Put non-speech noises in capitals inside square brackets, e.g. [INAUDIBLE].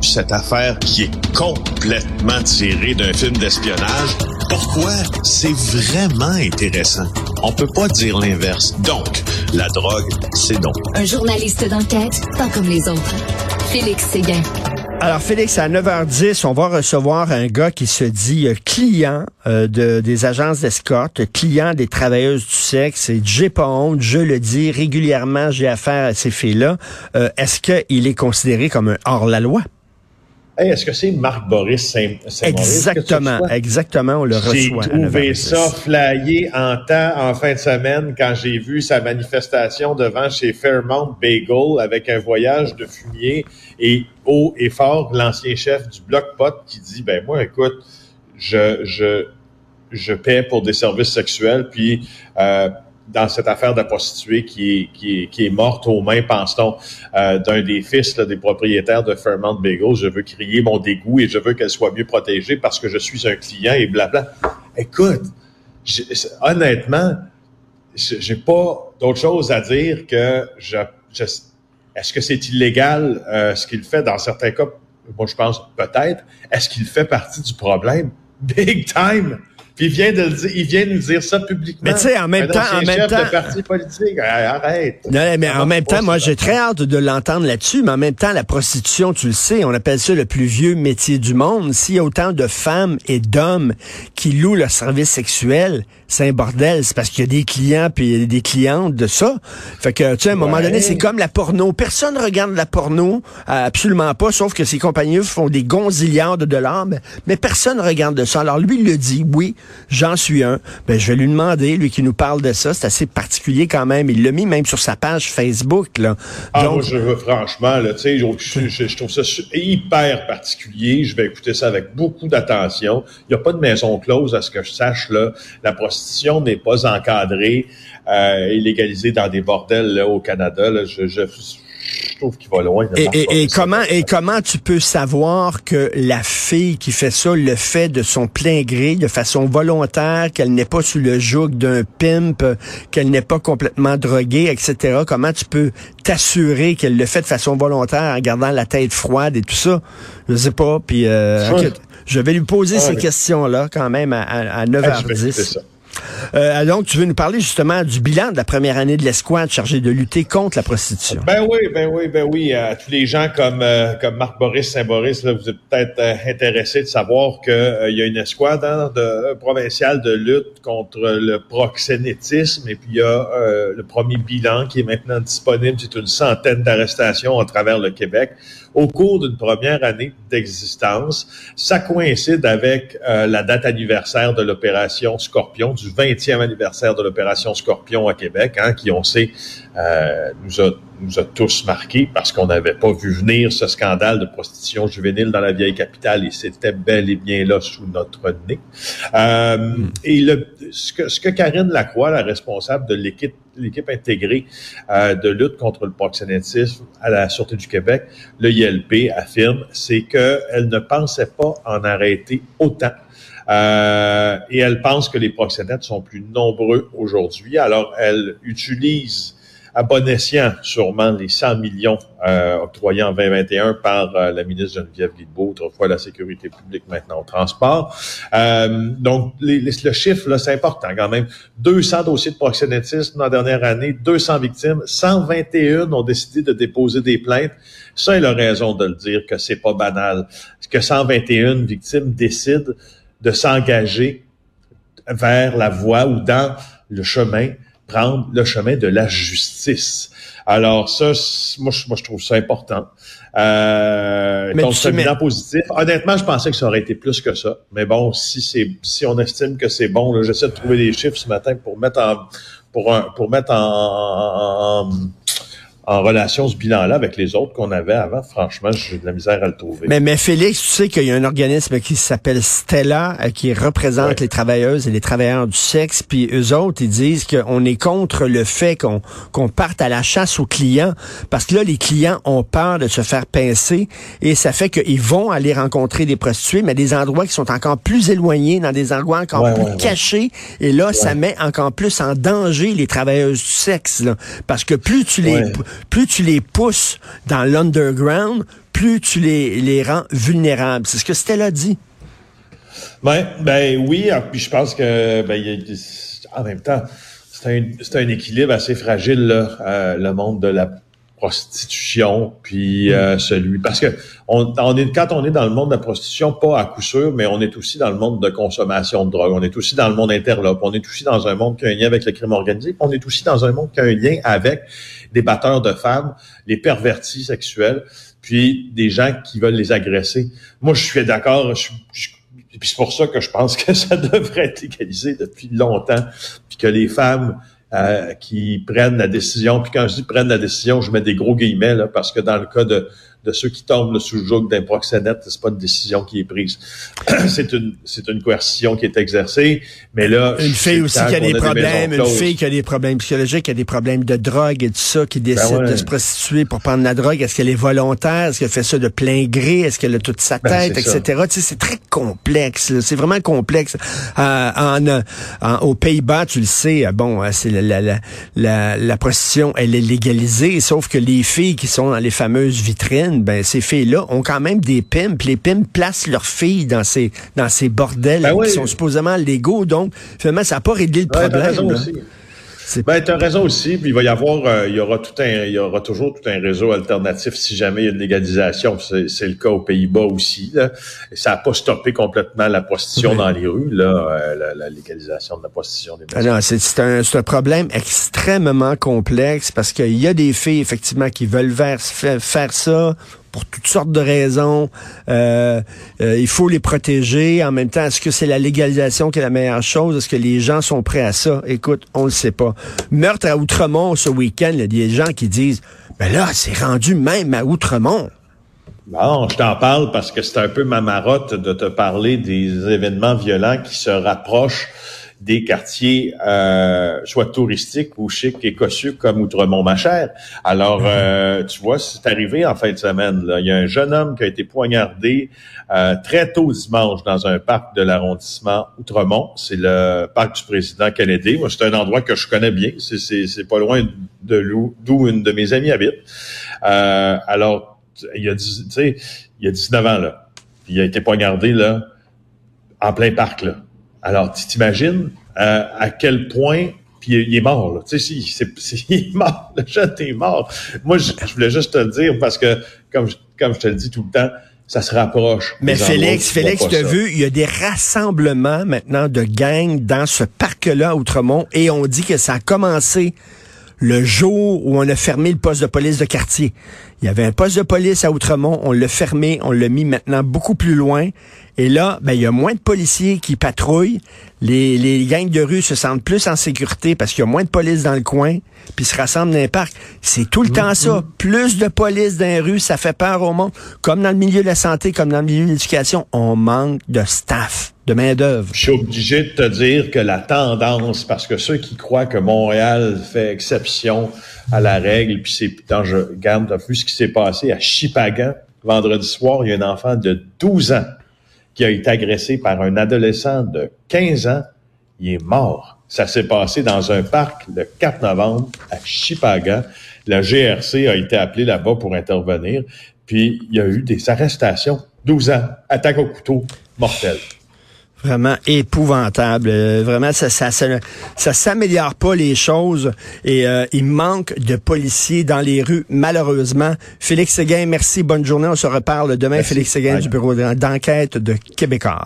cette affaire qui est complètement tirée d'un film d'espionnage, pourquoi? C'est vraiment intéressant. On peut pas dire l'inverse. Donc, la drogue, c'est donc. Un journaliste d'enquête, pas comme les autres. Félix Séguin. Alors Félix, à 9h10, on va recevoir un gars qui se dit euh, client euh, de, des agences d'escorte, client des travailleuses du sexe. Et j'ai pas honte, je le dis régulièrement, j'ai affaire à ces filles-là. Euh, Est-ce qu'il est considéré comme un hors-la-loi? Hey, Est-ce que c'est Marc Boris Saint-Maurice? Exactement, exactement, on le J'ai reçoit. à trouvé 9h10. ça flayé en temps en fin de semaine quand j'ai vu sa manifestation devant chez Fairmount Bagel avec un voyage de fumier et haut et fort l'ancien chef du Bloc Pot qui dit ben moi écoute je je je paie pour des services sexuels puis euh, dans cette affaire de prostituée qui est, qui est, qui est morte aux mains, pense-t-on, euh, d'un des fils là, des propriétaires de Fairmount Bagel. Je veux crier mon dégoût et je veux qu'elle soit mieux protégée parce que je suis un client et blabla. Écoute, j'ai- honnêtement, j'ai pas d'autre chose à dire que je, je- est-ce que c'est illégal euh, ce qu'il fait? Dans certains cas? Moi, je pense peut-être. Est-ce qu'il fait partie du problème? Big time! Puis il vient de le dire, il vient de nous dire ça publiquement. Mais tu sais, en même temps- en même chef temps- de parti politique. Arrête. Non, mais en même temps, moi, j'ai très hâte de l'entendre là-dessus, mais en même temps, la prostitution, tu le sais, on appelle ça le plus vieux métier du monde. S'il y a autant de femmes et d'hommes qui louent leur service sexuel, c'est un bordel. C'est parce qu'il y a des clients puis des clientes de ça. Fait que, tu sais, à un moment Ouais. donné, c'est comme la porno. Personne regarde la porno, euh, absolument pas, sauf que ces compagnies font des gonzillards de dollars, mais, mais personne regarde de ça. Alors lui, il le dit, oui, j'en suis un. Ben, je vais lui demander, lui qui nous parle de ça, c'est assez particulier quand même. Il l'a mis même sur sa page Facebook, là. Ah, Donc, moi, je veux franchement, là, tu sais, je, je- je trouve ça hyper particulier. Je vais écouter ça avec beaucoup d'attention. Il n'y a pas de maison close, à ce que je sache, là. La prostitution n'est pas encadrée euh, et légalisée dans des bordels là, au Canada. Là. Je, je, je trouve qu'il va loin. Et, comment et comment tu peux savoir que la fille qui fait ça le fait de son plein gré, de façon volontaire, qu'elle n'est pas sous le joug d'un pimp, qu'elle n'est pas complètement droguée, etc. Comment tu peux t'assurer qu'elle le fait de façon volontaire en gardant la tête froide et tout ça? Je sais pas. Puis euh, je vais lui poser ces mais- questions-là quand même à, à, à Ah, je vais écouter 9h10. Euh, donc, tu veux nous parler justement du bilan de la première année de l'escouade chargée de lutter contre la prostitution? Ben oui, ben oui, ben oui. À tous les gens comme euh, comme Marc Boris Saint-Boris, vous êtes peut-être euh, intéressés de savoir que euh, y a une escouade hein, euh, provinciale de lutte contre le proxénétisme et puis il y a euh, le premier bilan qui est maintenant disponible. C'est une centaine d'arrestations à travers le Québec au cours d'une première année d'existence. Ça coïncide avec euh, la date anniversaire de l'opération Scorpion, du 20e anniversaire de l'opération Scorpion à Québec, hein, qui on sait euh, nous a nous a tous marqués parce qu'on n'avait pas vu venir ce scandale de prostitution juvénile dans la vieille capitale et c'était bel et bien là sous notre nez. Euh, Et le, ce, que, ce que Karine Lacroix, la responsable de l'équipe l'équipe intégrée euh, de lutte contre le proxénétisme à la Sûreté du Québec, le ILP, affirme, c'est qu'elle ne pensait pas en arrêter autant. Euh, et elle pense que les proxénètes sont plus nombreux aujourd'hui. Alors, elle utilise à bon escient sûrement les 100 millions euh, octroyés en 2021 par euh, la ministre Geneviève Guilbeault, autrefois la sécurité publique, maintenant au transport. Euh, donc, le chiffre, là, c'est important quand même. 200 dossiers de proxénétisme dans la dernière année, 200 victimes, 121 ont décidé de déposer des plaintes. Ça, elle a raison de le dire que c'est pas banal. Que 121 victimes décident de s'engager vers la voie ou dans le chemin, prendre le chemin de la justice. Alors ça, moi, je, moi, je trouve ça important. Euh, Mais donc, c'est bilan positif. Honnêtement, je pensais que ça aurait été plus que ça. Mais bon, si c'est si on estime que c'est bon, là, j'essaie de trouver des chiffres ce matin pour mettre en pour un, pour mettre en, en, en relation ce bilan-là avec les autres qu'on avait avant. Franchement, j'ai de la misère à le trouver. Mais, mais Félix, tu sais qu'il y a un organisme qui s'appelle Stella, euh, qui représente Ouais. les travailleuses et les travailleurs du sexe, puis eux autres, ils disent qu'on est contre le fait qu'on qu'on parte à la chasse aux clients, parce que là, les clients ont peur de se faire pincer, et ça fait qu'ils vont aller rencontrer des prostituées, mais des endroits qui sont encore plus éloignés, dans des endroits encore Ouais, plus ouais, cachés, et là, ça met encore plus en danger les travailleuses du sexe, là. parce que plus tu les. Plus tu les pousses dans l'underground, plus tu les, rends vulnérables. C'est ce que Stella dit. Ben, ben oui, ah, puis je pense que ben, en même temps, c'est un, un, équilibre assez fragile, là, euh, le monde de la prostitution, puis euh, mm. celui parce que on, on, est quand on est dans le monde de la prostitution, pas à coup sûr, mais on est aussi dans le monde de consommation de drogue, on est aussi dans le monde interlope, on est aussi dans un monde qui a un lien avec le crime organisé, on est aussi dans un monde qui a un lien avec des batteurs de femmes, les pervertis sexuels, puis des gens qui veulent les agresser. Moi, je suis d'accord, je, je puis c'est pour ça que je pense que [LAUGHS] ça devrait être égalisé depuis longtemps, puis que les femmes euh, qui prennent la décision, puis quand je dis prennent la décision, je mets des gros guillemets parce que dans le cas de de ceux qui tombent sous le joug d'un proxénète, c'est pas une décision qui est prise. [CLEARS THROAT] c'est une c'est une coercition qui est exercée, mais là une fille aussi qui a des problèmes, une fille qui a des problèmes psychologiques, qui a des problèmes de drogue et tout ça, qui ben décide de se prostituer pour prendre la drogue. Est-ce qu'elle est volontaire? Est-ce qu'elle fait ça de plein gré? Est-ce qu'elle a toute sa ben, tête, etc. Tu sais, c'est très complexe. C'est vraiment complexe. Euh, en, en, aux Pays-Bas, tu le sais, euh, bon, euh, c'est la, la, la, la prostitution, elle est légalisée, sauf que les filles qui sont dans les fameuses vitrines ben, ces filles-là ont quand même des pimps. Les pimps placent leurs filles dans ces, dans ces bordels ben qui sont supposément légaux. Donc, finalement, ça n'a pas réglé le problème. Ben, tu as raison aussi. Puis il va y avoir, euh, il y aura tout un, il y aura toujours tout un réseau alternatif si jamais il y a une légalisation. C'est le cas aux Pays-Bas aussi. Là. Et ça n'a pas stoppé complètement la prostitution dans les rues, là, euh, la, légalisation de la prostitution des ah non, c'est un, un, problème extrêmement complexe parce qu'il y a des filles, effectivement, qui veulent faire, faire ça pour toutes sortes de raisons. Euh, euh, il faut les protéger. En même temps, est-ce que c'est la légalisation qui est la meilleure chose? Est-ce que les gens sont prêts à ça? Écoute, on le sait pas. Meurtre à Outremont ce week-end, il y a des gens qui disent, ben là, c'est rendu même à Outremont. Bon, je t'en parle parce que c'est un peu ma marotte de te parler des événements violents qui se rapprochent des quartiers euh, soit touristiques ou chics et cossus comme Outremont-ma-chère. Alors, [LAUGHS] euh, tu vois, c'est arrivé en fin de semaine. Là. Il y a un jeune homme qui a été poignardé euh, très tôt dimanche dans un parc de l'arrondissement Outremont. C'est le parc du président Kennedy. Moi, c'est un endroit que je connais bien. C'est pas loin de d'où une de mes amies habite. Euh, alors, il a, tu sais, il a 19 ans, là. Il a été poignardé, là, en plein parc, là. Alors, tu t'imagines euh, à quel point puis il est mort, là. Tu sais, c'est, [LAUGHS] il est mort. Le jeune est mort. Moi, je, voulais juste te le dire parce que, comme, comme je te le dis tout le temps, ça se rapproche. Mais Félix, Félix, tu as vu, il y a des rassemblements maintenant de gangs dans ce parc-là à Outremont et on dit que ça a commencé le jour où on a fermé le poste de police de quartier. Il y avait un poste de police à Outremont, on l'a fermé, on l'a mis maintenant beaucoup plus loin. Et là, ben, il y a moins de policiers qui patrouillent. Les, les gangs de rue se sentent plus en sécurité parce qu'il y a moins de police dans le coin, puis se rassemblent dans les parcs. C'est tout le temps ça. Plus de police dans les rues, ça fait peur au monde. Comme dans le milieu de la santé, comme dans le milieu de l'éducation, on manque de staff, Je suis obligé de te dire que la tendance, parce que ceux qui croient que Montréal fait exception à la règle, puis c'est, quand je garde, vu ce qui s'est passé à Chipagan, vendredi soir, il y a un enfant de 12 ans qui a été agressé par un adolescent de 15 ans. Il est mort. Ça s'est passé dans un parc le 4 novembre à Chipaga. La GRC a été appelée là-bas pour intervenir. Puis il y a eu des arrestations. 12 ans, attaque au couteau, mortel. Vraiment épouvantable. Euh, vraiment, ça, ça, ça, s'améliore pas les choses et euh, il manque de policiers dans les rues, malheureusement. Félix Séguin, merci, bonne journée. On se reparle demain. Félix Séguin du bureau d'enquête de Québécois.